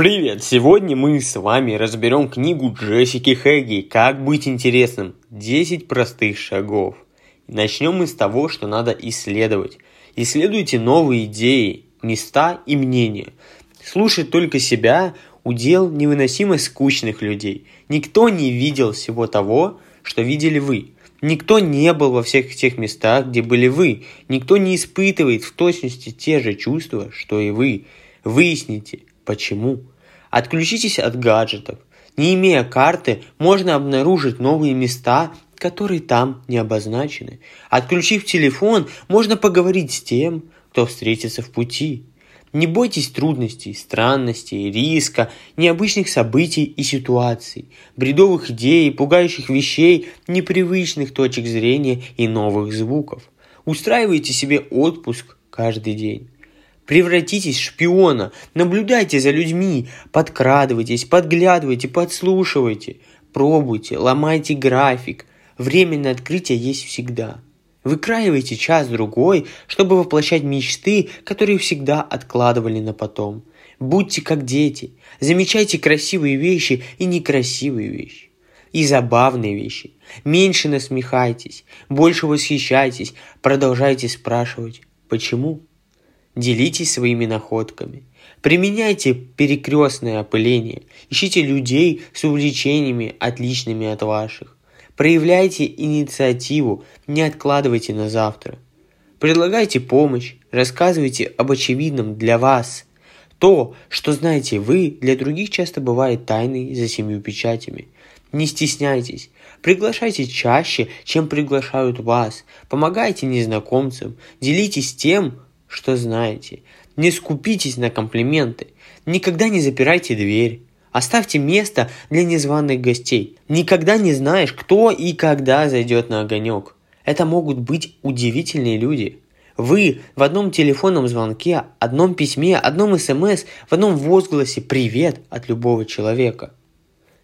Привет! Сегодня мы с вами разберем книгу Джессики Хэгги «Как быть интересным. 10 простых шагов». Начнем мы с того, что надо исследовать. Исследуйте новые идеи, места и мнения. Слушать только себя – удел невыносимо скучных людей. Никто не видел всего того, что видели вы. Никто не был во всех тех местах, где были вы. Никто не испытывает в точности те же чувства, что и вы. Выясните – Почему? Отключитесь от гаджетов. Не имея карты, можно обнаружить новые места, которые там не обозначены. Отключив телефон, можно поговорить с тем, кто встретится в пути. Не бойтесь трудностей, странностей, риска, необычных событий и ситуаций, бредовых идей, пугающих вещей, непривычных точек зрения и новых звуков. Устраивайте себе отпуск каждый день. Превратитесь в шпиона, наблюдайте за людьми, подкрадывайтесь, подглядывайте, подслушивайте, пробуйте, ломайте график. Время на открытие есть всегда. Выкраивайте час-другой, чтобы воплощать мечты, которые всегда откладывали на потом. Будьте как дети, замечайте красивые вещи и некрасивые вещи. И забавные вещи. Меньше насмехайтесь, больше восхищайтесь, продолжайте спрашивать «почему?». Делитесь своими находками. Применяйте перекрестное опыление. Ищите людей с увлечениями, отличными от ваших. Проявляйте инициативу, не откладывайте на завтра. Предлагайте помощь, рассказывайте об очевидном для вас. То, что знаете вы, для других часто бывает тайной за семью печатями. Не стесняйтесь, приглашайте чаще, чем приглашают вас, помогайте незнакомцам, делитесь тем, что знаете. Не скупитесь на комплименты. Никогда не запирайте дверь. Оставьте место для незваных гостей. Никогда не знаешь, кто и когда зайдет на огонек. Это могут быть удивительные люди. Вы в одном телефонном звонке, одном письме, одном смс, в одном возгласе «Привет» от любого человека.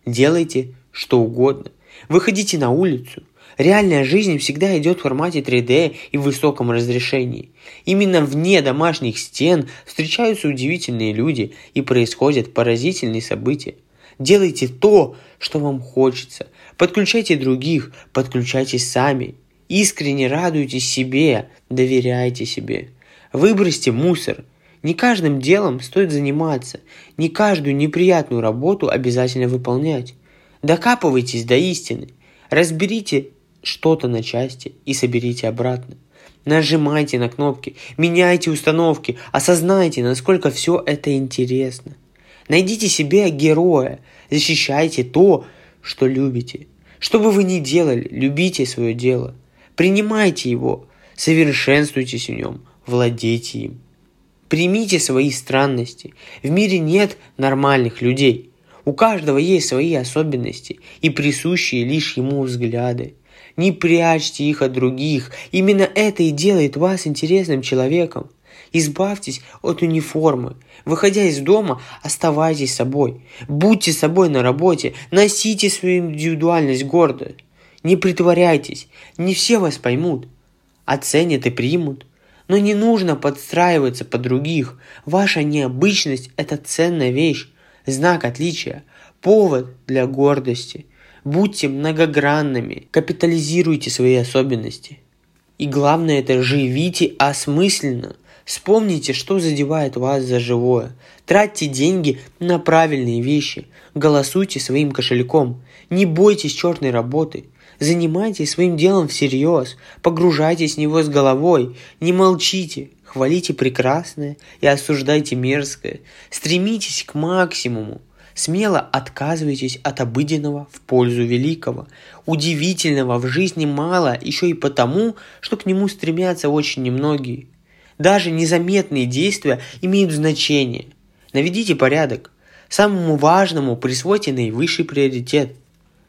Делайте что угодно. Выходите на улицу, Реальная жизнь всегда идет в формате 3D и в высоком разрешении. Именно вне домашних стен встречаются удивительные люди и происходят поразительные события. Делайте то, что вам хочется. Подключайте других, подключайтесь сами. Искренне радуйтесь себе, доверяйте себе. Выбросьте мусор. Не каждым делом стоит заниматься, не каждую неприятную работу обязательно выполнять. Докапывайтесь до истины. Разберите что-то на части и соберите обратно. Нажимайте на кнопки, меняйте установки, осознайте, насколько все это интересно. Найдите себе героя, защищайте то, что любите. Что бы вы ни делали, любите свое дело. Принимайте его, совершенствуйтесь в нем, владейте им. Примите свои странности. В мире нет нормальных людей. У каждого есть свои особенности и присущие лишь ему взгляды. Не прячьте их от других. Именно это и делает вас интересным человеком. Избавьтесь от униформы. Выходя из дома, оставайтесь собой. Будьте собой на работе. Носите свою индивидуальность гордо. Не притворяйтесь. Не все вас поймут. Оценят и примут. Но не нужно подстраиваться под других. Ваша необычность – это ценная вещь, знак отличия, повод для гордости – Будьте многогранными, капитализируйте свои особенности. И главное это живите осмысленно. Вспомните, что задевает вас за живое. Тратьте деньги на правильные вещи. Голосуйте своим кошельком. Не бойтесь черной работы. Занимайтесь своим делом всерьез. Погружайтесь в него с головой. Не молчите. Хвалите прекрасное и осуждайте мерзкое. Стремитесь к максимуму. Смело отказывайтесь от обыденного в пользу великого. Удивительного в жизни мало еще и потому, что к нему стремятся очень немногие. Даже незаметные действия имеют значение. Наведите порядок. Самому важному присвойте наивысший приоритет.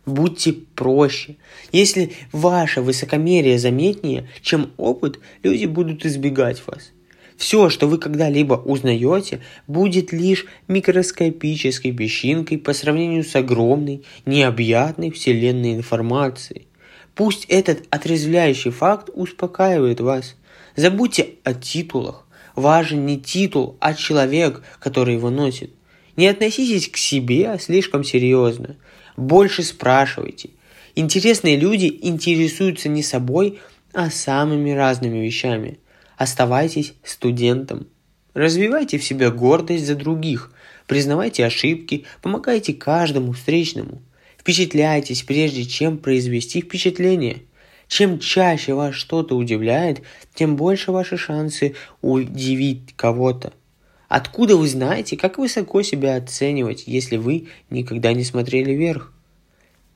Будьте проще. Если ваше высокомерие заметнее, чем опыт, люди будут избегать вас. Все, что вы когда-либо узнаете, будет лишь микроскопической песчинкой по сравнению с огромной, необъятной вселенной информации. Пусть этот отрезвляющий факт успокаивает вас. Забудьте о титулах. Важен не титул, а человек, который его носит. Не относитесь к себе слишком серьезно. Больше спрашивайте. Интересные люди интересуются не собой, а самыми разными вещами. Оставайтесь студентом. Развивайте в себе гордость за других. Признавайте ошибки, помогайте каждому встречному. Впечатляйтесь, прежде чем произвести впечатление. Чем чаще вас что-то удивляет, тем больше ваши шансы удивить кого-то. Откуда вы знаете, как высоко себя оценивать, если вы никогда не смотрели вверх?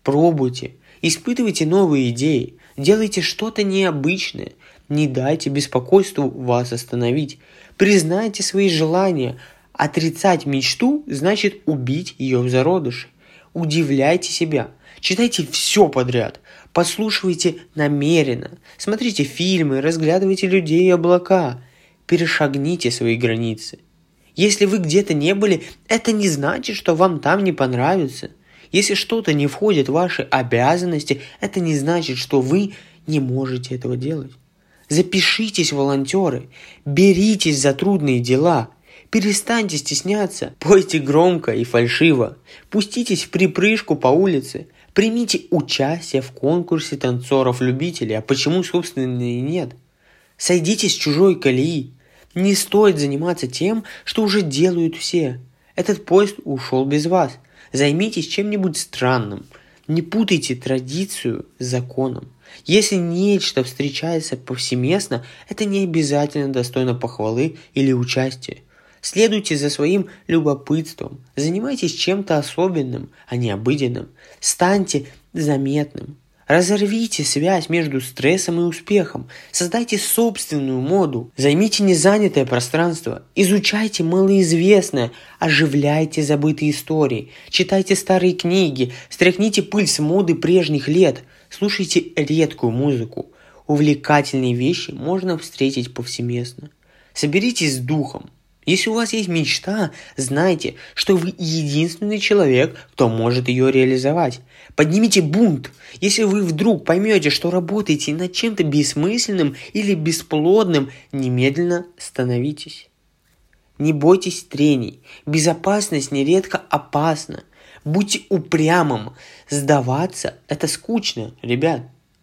Пробуйте, испытывайте новые идеи, делайте что-то необычное, не дайте беспокойству вас остановить. Признайте свои желания. Отрицать мечту значит убить ее в зародыше. Удивляйте себя. Читайте все подряд. Послушивайте намеренно. Смотрите фильмы, разглядывайте людей и облака. Перешагните свои границы. Если вы где-то не были, это не значит, что вам там не понравится. Если что-то не входит в ваши обязанности, это не значит, что вы не можете этого делать. Запишитесь, волонтеры, беритесь за трудные дела – Перестаньте стесняться, пойте громко и фальшиво, пуститесь в припрыжку по улице, примите участие в конкурсе танцоров-любителей, а почему, собственно, и нет? Сойдите с чужой колеи. Не стоит заниматься тем, что уже делают все. Этот поезд ушел без вас. Займитесь чем-нибудь странным. Не путайте традицию с законом. Если нечто встречается повсеместно, это не обязательно достойно похвалы или участия. Следуйте за своим любопытством. Занимайтесь чем-то особенным, а не обыденным. Станьте заметным. Разорвите связь между стрессом и успехом. Создайте собственную моду. Займите незанятое пространство. Изучайте малоизвестное. Оживляйте забытые истории. Читайте старые книги. Стряхните пыль с моды прежних лет. Слушайте редкую музыку. Увлекательные вещи можно встретить повсеместно. Соберитесь с духом. Если у вас есть мечта, знайте, что вы единственный человек, кто может ее реализовать. Поднимите бунт. Если вы вдруг поймете, что работаете над чем-то бессмысленным или бесплодным, немедленно становитесь. Не бойтесь трений. Безопасность нередко опасна. Будьте упрямым. Сдаваться – это скучно, ребят.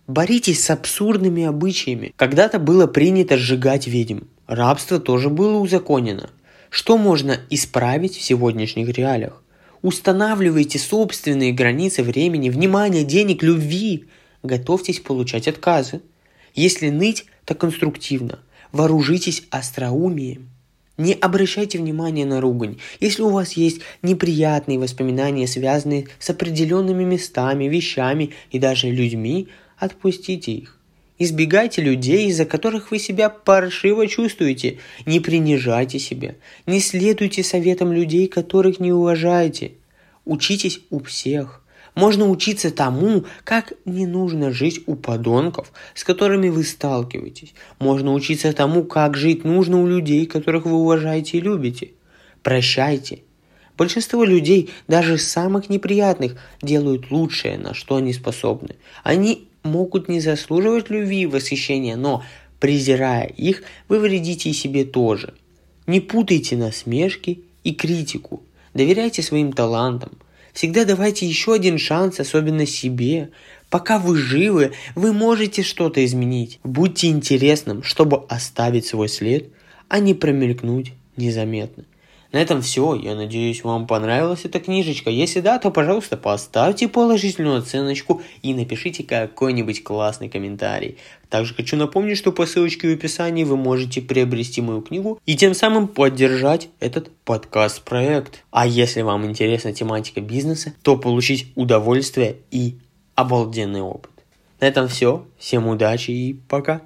Боритесь с абсурдными обычаями. Когда-то было принято сжигать ведьм. Рабство тоже было узаконено. Что можно исправить в сегодняшних реалиях? Устанавливайте собственные границы времени, внимания, денег, любви. Готовьтесь получать отказы. Если ныть, то конструктивно. Вооружитесь остроумием. Не обращайте внимания на ругань. Если у вас есть неприятные воспоминания, связанные с определенными местами, вещами и даже людьми, отпустите их. Избегайте людей, из-за которых вы себя паршиво чувствуете. Не принижайте себя. Не следуйте советам людей, которых не уважаете. Учитесь у всех. Можно учиться тому, как не нужно жить у подонков, с которыми вы сталкиваетесь. Можно учиться тому, как жить нужно у людей, которых вы уважаете и любите. Прощайте. Большинство людей, даже самых неприятных, делают лучшее, на что они способны. Они могут не заслуживать любви и восхищения, но, презирая их, вы вредите и себе тоже. Не путайте насмешки и критику. Доверяйте своим талантам. Всегда давайте еще один шанс, особенно себе. Пока вы живы, вы можете что-то изменить. Будьте интересным, чтобы оставить свой след, а не промелькнуть незаметно. На этом все. Я надеюсь, вам понравилась эта книжечка. Если да, то, пожалуйста, поставьте положительную оценочку и напишите какой-нибудь классный комментарий. Также хочу напомнить, что по ссылочке в описании вы можете приобрести мою книгу и тем самым поддержать этот подкаст-проект. А если вам интересна тематика бизнеса, то получить удовольствие и обалденный опыт. На этом все. Всем удачи и пока.